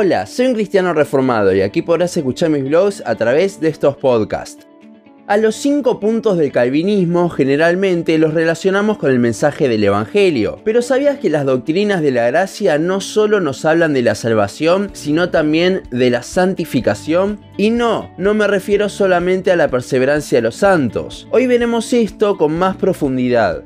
Hola, soy un cristiano reformado y aquí podrás escuchar mis blogs a través de estos podcasts. A los cinco puntos del calvinismo generalmente los relacionamos con el mensaje del Evangelio, pero ¿sabías que las doctrinas de la gracia no solo nos hablan de la salvación, sino también de la santificación? Y no, no me refiero solamente a la perseverancia de los santos. Hoy veremos esto con más profundidad.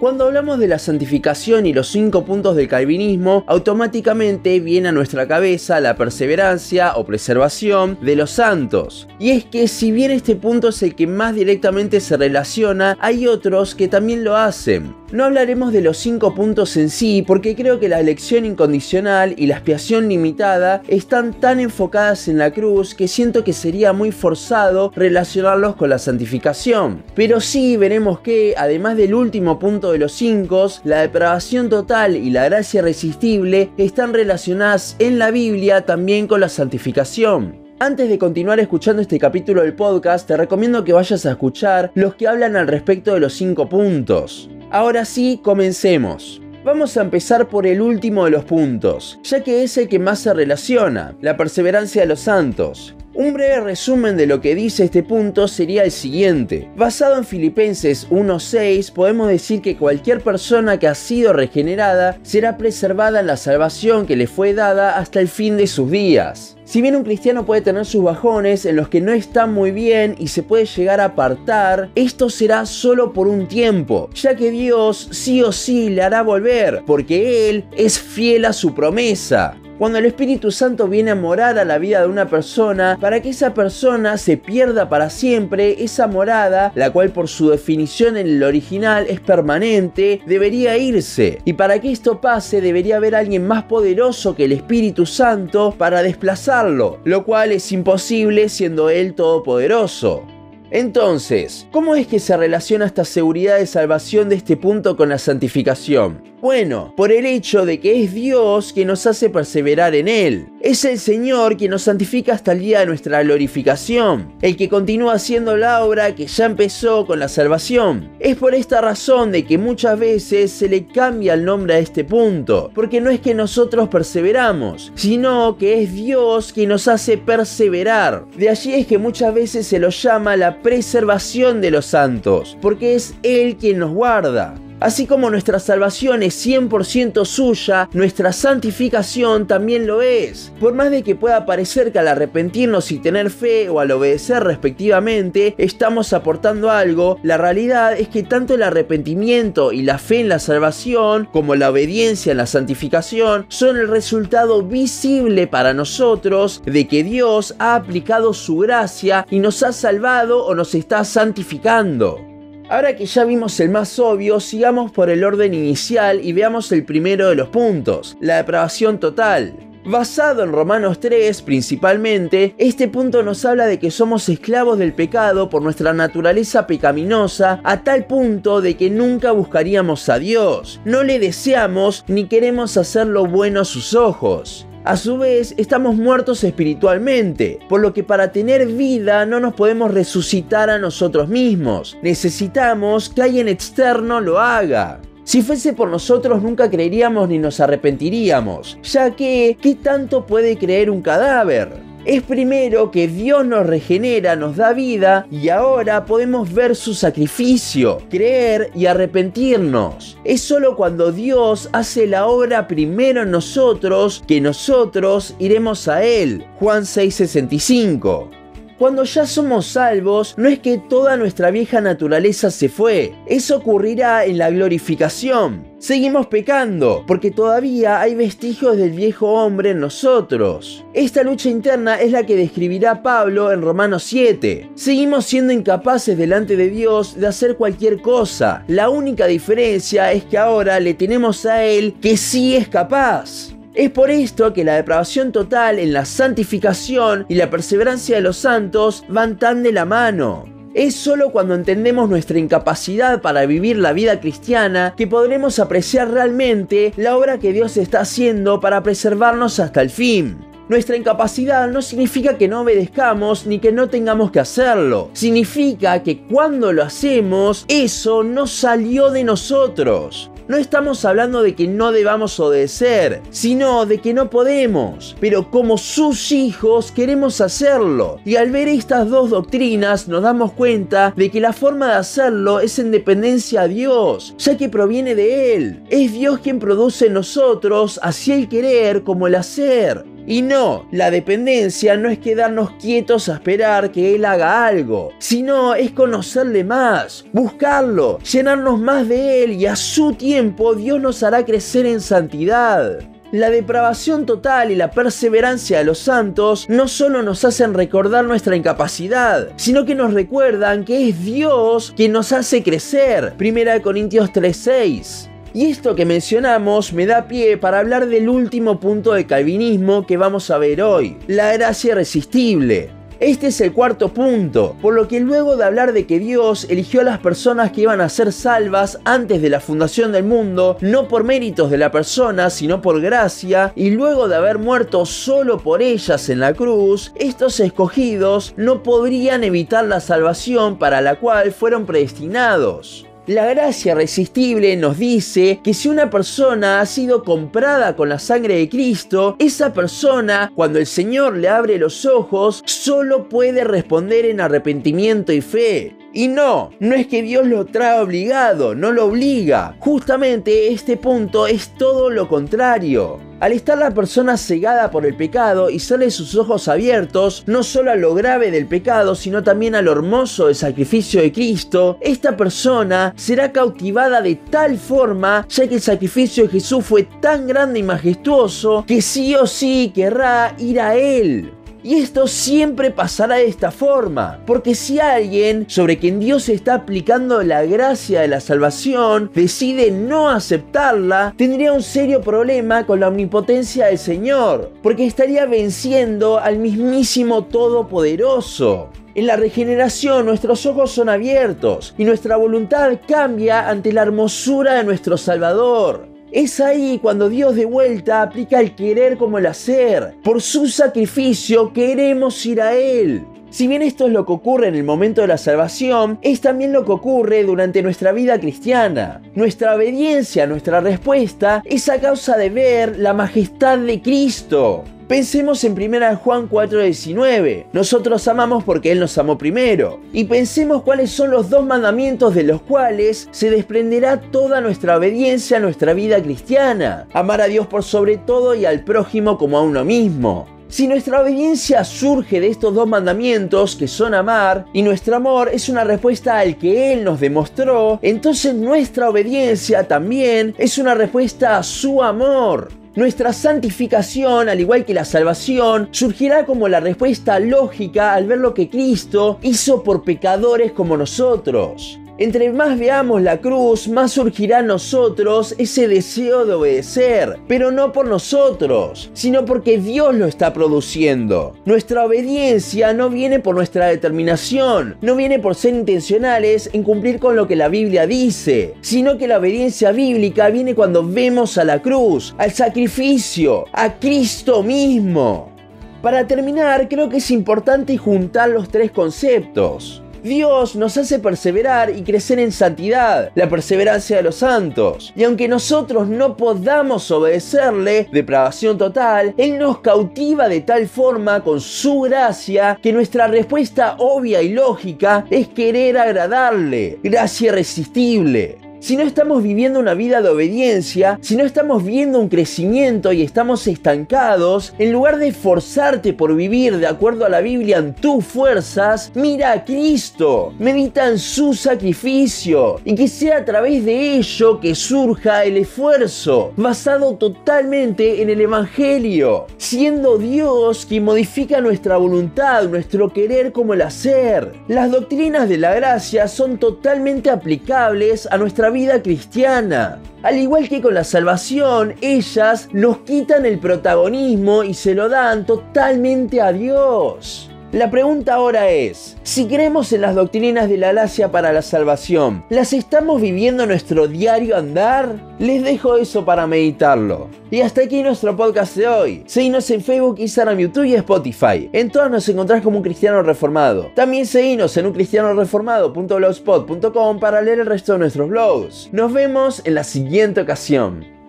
Cuando hablamos de la santificación y los cinco puntos del calvinismo, automáticamente viene a nuestra cabeza la perseverancia o preservación de los santos. Y es que si bien este punto es el que más directamente se relaciona, hay otros que también lo hacen. No hablaremos de los cinco puntos en sí porque creo que la elección incondicional y la expiación limitada están tan enfocadas en la cruz que siento que sería muy forzado relacionarlos con la santificación. Pero sí veremos que, además del último punto de los cinco, la depravación total y la gracia irresistible están relacionadas en la Biblia también con la santificación. Antes de continuar escuchando este capítulo del podcast, te recomiendo que vayas a escuchar los que hablan al respecto de los cinco puntos. Ahora sí, comencemos. Vamos a empezar por el último de los puntos, ya que es el que más se relaciona, la perseverancia de los santos. Un breve resumen de lo que dice este punto sería el siguiente. Basado en Filipenses 1.6, podemos decir que cualquier persona que ha sido regenerada será preservada en la salvación que le fue dada hasta el fin de sus días. Si bien un cristiano puede tener sus bajones en los que no está muy bien y se puede llegar a apartar, esto será solo por un tiempo, ya que Dios sí o sí le hará volver, porque Él es fiel a su promesa cuando el Espíritu Santo viene a morar a la vida de una persona, para que esa persona se pierda para siempre, esa morada, la cual por su definición en el original es permanente, debería irse. Y para que esto pase, debería haber alguien más poderoso que el Espíritu Santo para desplazarlo, lo cual es imposible siendo Él todopoderoso. Entonces, ¿cómo es que se relaciona esta seguridad de salvación de este punto con la santificación? Bueno, por el hecho de que es Dios quien nos hace perseverar en Él. Es el Señor quien nos santifica hasta el día de nuestra glorificación, el que continúa haciendo la obra que ya empezó con la salvación. Es por esta razón de que muchas veces se le cambia el nombre a este punto, porque no es que nosotros perseveramos, sino que es Dios quien nos hace perseverar. De allí es que muchas veces se lo llama la preservación de los santos, porque es Él quien nos guarda. Así como nuestra salvación es 100% suya, nuestra santificación también lo es. Por más de que pueda parecer que al arrepentirnos y tener fe o al obedecer respectivamente estamos aportando algo, la realidad es que tanto el arrepentimiento y la fe en la salvación como la obediencia en la santificación son el resultado visible para nosotros de que Dios ha aplicado su gracia y nos ha salvado o nos está santificando. Ahora que ya vimos el más obvio, sigamos por el orden inicial y veamos el primero de los puntos, la depravación total. Basado en Romanos 3 principalmente, este punto nos habla de que somos esclavos del pecado por nuestra naturaleza pecaminosa a tal punto de que nunca buscaríamos a Dios, no le deseamos ni queremos hacer lo bueno a sus ojos. A su vez, estamos muertos espiritualmente, por lo que para tener vida no nos podemos resucitar a nosotros mismos. Necesitamos que alguien externo lo haga. Si fuese por nosotros nunca creeríamos ni nos arrepentiríamos, ya que, ¿qué tanto puede creer un cadáver? Es primero que Dios nos regenera, nos da vida y ahora podemos ver su sacrificio, creer y arrepentirnos. Es solo cuando Dios hace la obra primero en nosotros que nosotros iremos a Él. Juan 6:65. Cuando ya somos salvos, no es que toda nuestra vieja naturaleza se fue. Eso ocurrirá en la glorificación. Seguimos pecando, porque todavía hay vestigios del viejo hombre en nosotros. Esta lucha interna es la que describirá Pablo en Romanos 7. Seguimos siendo incapaces delante de Dios de hacer cualquier cosa. La única diferencia es que ahora le tenemos a Él que sí es capaz. Es por esto que la depravación total en la santificación y la perseverancia de los santos van tan de la mano. Es solo cuando entendemos nuestra incapacidad para vivir la vida cristiana que podremos apreciar realmente la obra que Dios está haciendo para preservarnos hasta el fin. Nuestra incapacidad no significa que no obedezcamos ni que no tengamos que hacerlo. Significa que cuando lo hacemos, eso no salió de nosotros. No estamos hablando de que no debamos obedecer, sino de que no podemos, pero como sus hijos queremos hacerlo. Y al ver estas dos doctrinas nos damos cuenta de que la forma de hacerlo es en dependencia a Dios, ya que proviene de Él. Es Dios quien produce en nosotros así el querer como el hacer. Y no, la dependencia no es quedarnos quietos a esperar que Él haga algo, sino es conocerle más, buscarlo, llenarnos más de Él y a su tiempo Dios nos hará crecer en santidad. La depravación total y la perseverancia de los santos no solo nos hacen recordar nuestra incapacidad, sino que nos recuerdan que es Dios quien nos hace crecer. 1 Corintios 3:6. Y esto que mencionamos me da pie para hablar del último punto de calvinismo que vamos a ver hoy, la gracia irresistible. Este es el cuarto punto, por lo que luego de hablar de que Dios eligió a las personas que iban a ser salvas antes de la fundación del mundo, no por méritos de la persona, sino por gracia, y luego de haber muerto solo por ellas en la cruz, estos escogidos no podrían evitar la salvación para la cual fueron predestinados. La gracia irresistible nos dice que si una persona ha sido comprada con la sangre de Cristo, esa persona, cuando el Señor le abre los ojos, solo puede responder en arrepentimiento y fe. Y no, no es que Dios lo trae obligado, no lo obliga. Justamente este punto es todo lo contrario. Al estar la persona cegada por el pecado y sale sus ojos abiertos, no solo a lo grave del pecado, sino también a lo hermoso del sacrificio de Cristo, esta persona será cautivada de tal forma, ya que el sacrificio de Jesús fue tan grande y majestuoso, que sí o sí querrá ir a Él. Y esto siempre pasará de esta forma, porque si alguien sobre quien Dios está aplicando la gracia de la salvación decide no aceptarla, tendría un serio problema con la omnipotencia del Señor, porque estaría venciendo al mismísimo Todopoderoso. En la regeneración nuestros ojos son abiertos y nuestra voluntad cambia ante la hermosura de nuestro Salvador. Es ahí cuando Dios de vuelta aplica el querer como el hacer. Por su sacrificio queremos ir a Él. Si bien esto es lo que ocurre en el momento de la salvación, es también lo que ocurre durante nuestra vida cristiana. Nuestra obediencia, nuestra respuesta, es a causa de ver la majestad de Cristo. Pensemos en 1 Juan 4:19. Nosotros amamos porque Él nos amó primero. Y pensemos cuáles son los dos mandamientos de los cuales se desprenderá toda nuestra obediencia a nuestra vida cristiana. Amar a Dios por sobre todo y al prójimo como a uno mismo. Si nuestra obediencia surge de estos dos mandamientos, que son amar, y nuestro amor es una respuesta al que Él nos demostró, entonces nuestra obediencia también es una respuesta a su amor. Nuestra santificación, al igual que la salvación, surgirá como la respuesta lógica al ver lo que Cristo hizo por pecadores como nosotros. Entre más veamos la cruz, más surgirá en nosotros ese deseo de obedecer, pero no por nosotros, sino porque Dios lo está produciendo. Nuestra obediencia no viene por nuestra determinación, no viene por ser intencionales en cumplir con lo que la Biblia dice, sino que la obediencia bíblica viene cuando vemos a la cruz, al sacrificio, a Cristo mismo. Para terminar, creo que es importante juntar los tres conceptos. Dios nos hace perseverar y crecer en santidad, la perseverancia de los santos. Y aunque nosotros no podamos obedecerle, depravación total, Él nos cautiva de tal forma con su gracia que nuestra respuesta obvia y lógica es querer agradarle. Gracia irresistible si no estamos viviendo una vida de obediencia, si no estamos viendo un crecimiento y estamos estancados, en lugar de esforzarte por vivir de acuerdo a la Biblia en tus fuerzas, mira a Cristo, medita en su sacrificio y que sea a través de ello que surja el esfuerzo, basado totalmente en el Evangelio, siendo Dios quien modifica nuestra voluntad, nuestro querer como el hacer. Las doctrinas de la gracia son totalmente aplicables a nuestra vida cristiana. Al igual que con la salvación, ellas nos quitan el protagonismo y se lo dan totalmente a Dios. La pregunta ahora es, si creemos en las doctrinas de la Lacia para la salvación, ¿las estamos viviendo en nuestro diario andar? Les dejo eso para meditarlo. Y hasta aquí nuestro podcast de hoy. Seguinos en Facebook, Instagram, YouTube y Spotify. En todas nos encontrás como un cristiano reformado. También seguinos en uncristianoreformado.blogspot.com para leer el resto de nuestros blogs. Nos vemos en la siguiente ocasión.